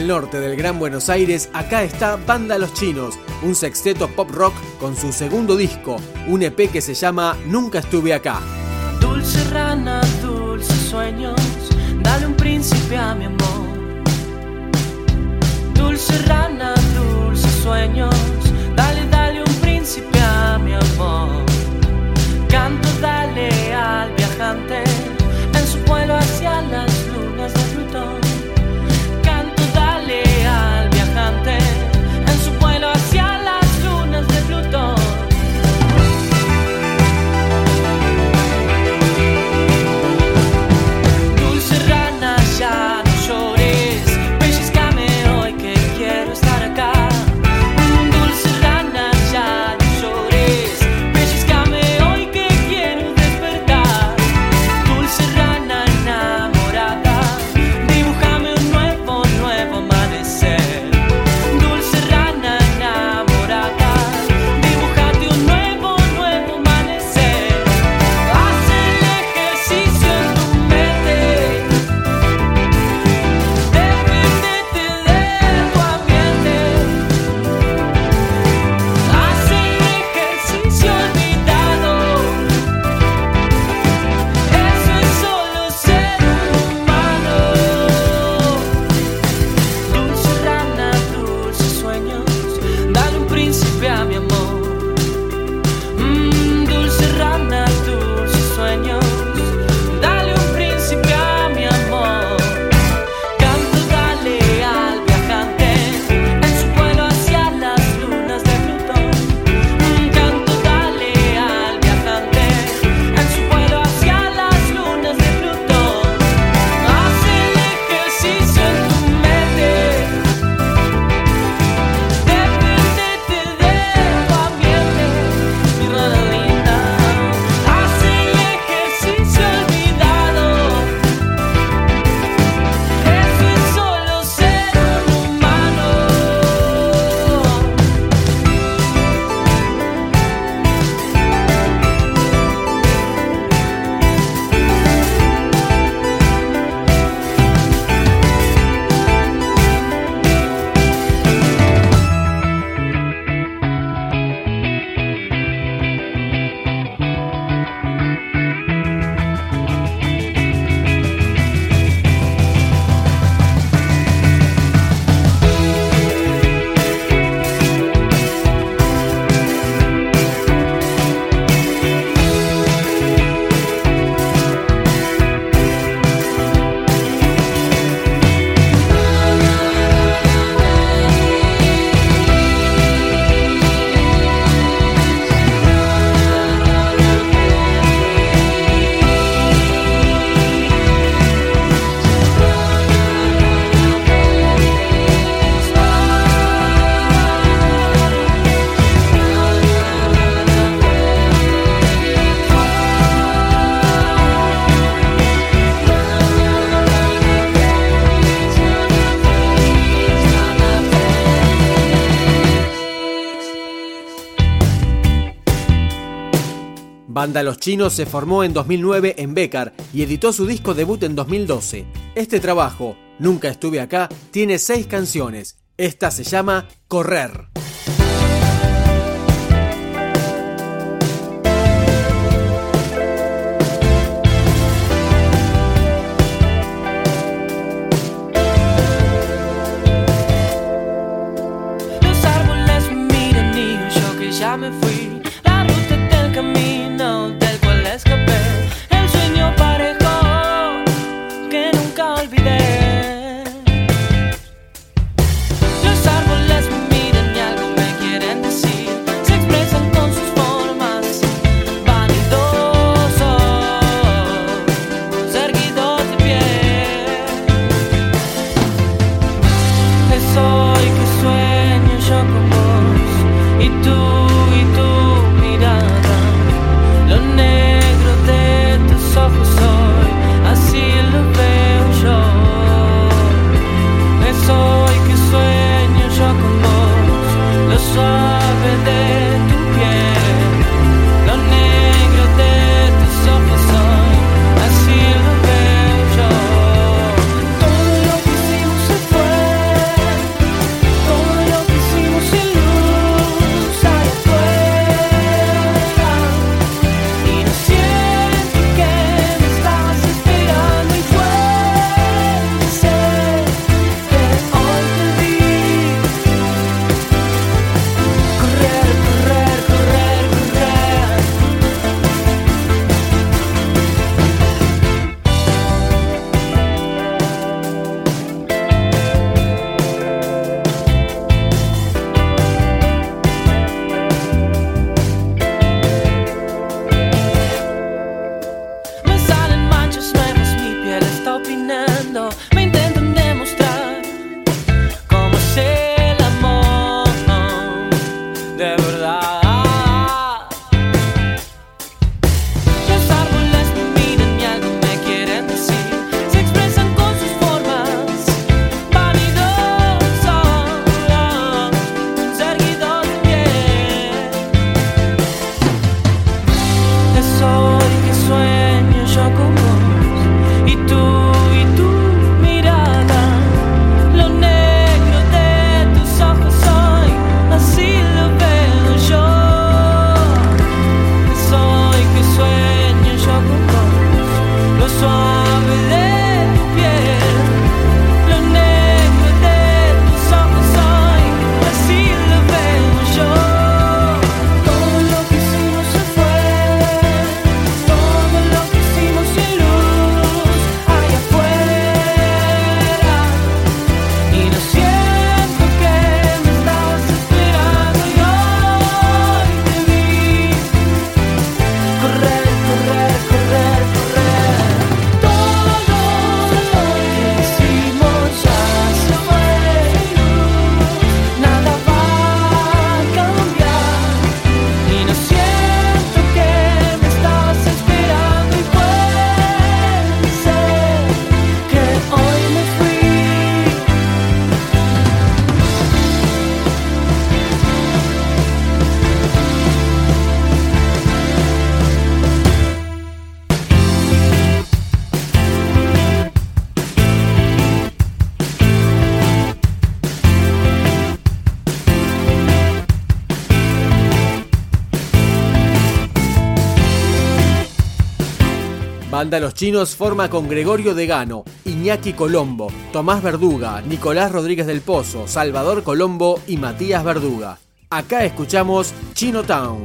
del norte del Gran Buenos Aires, acá está Banda Los Chinos, un sexteto pop rock con su segundo disco, un EP que se llama Nunca estuve acá. Dulce rana, dulces sueños, dale un príncipe a mi amor. Dulce rana, dulces sueños, dale, dale un príncipe a mi amor. Canto, dale al viajante banda Los Chinos se formó en 2009 en Becar y editó su disco debut en 2012. Este trabajo, Nunca estuve acá, tiene seis canciones. Esta se llama Correr. soul. banda Los Chinos forma con Gregorio Degano, Iñaki Colombo, Tomás Verduga, Nicolás Rodríguez del Pozo, Salvador Colombo y Matías Verduga. Acá escuchamos Chino Town.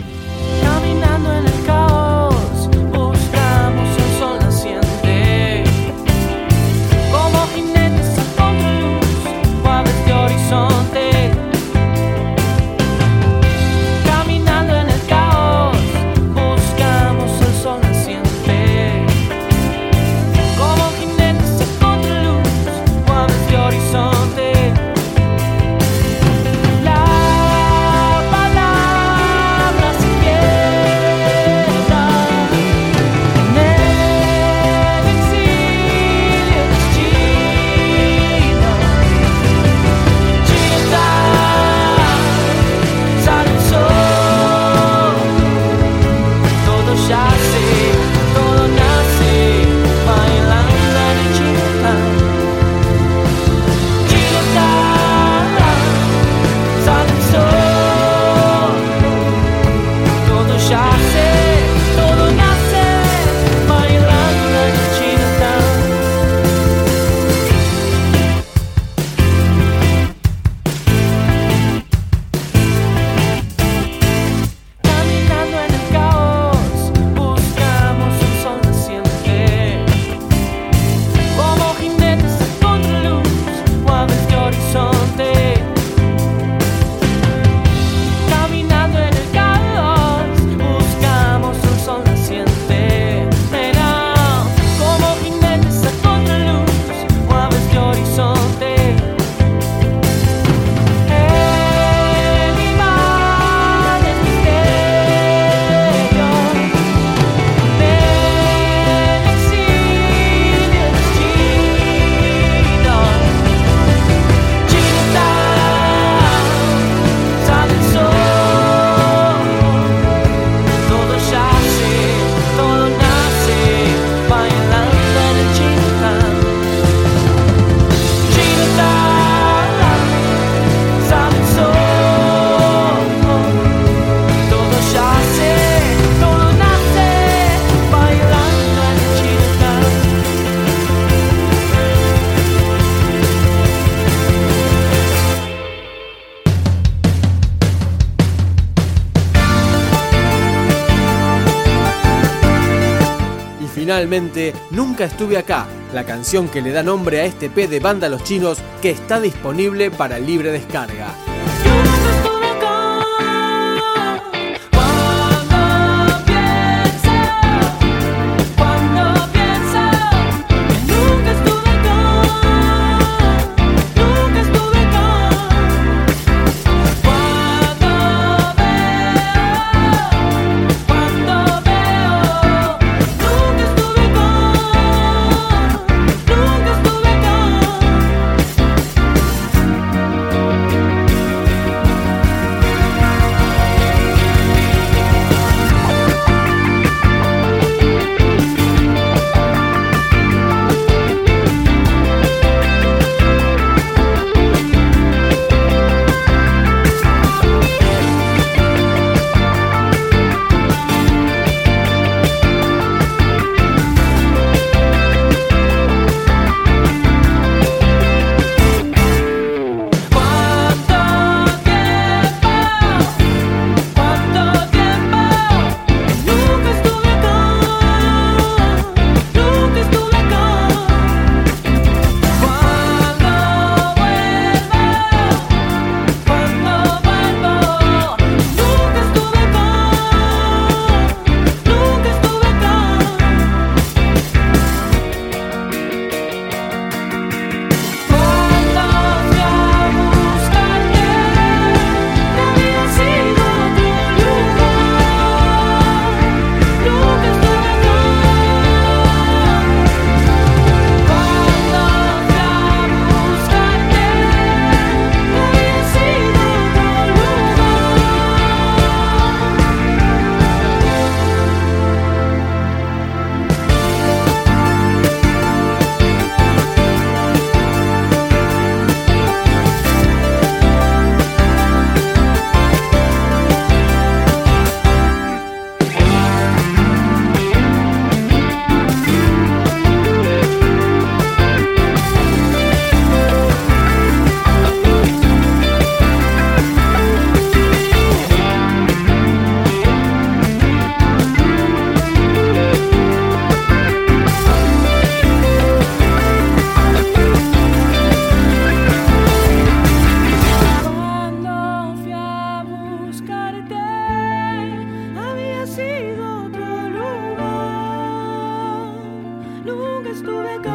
finalmente Nunca estuve acá, la canción que le da nombre a este P de banda Los Chinos que está disponible para libre descarga. historic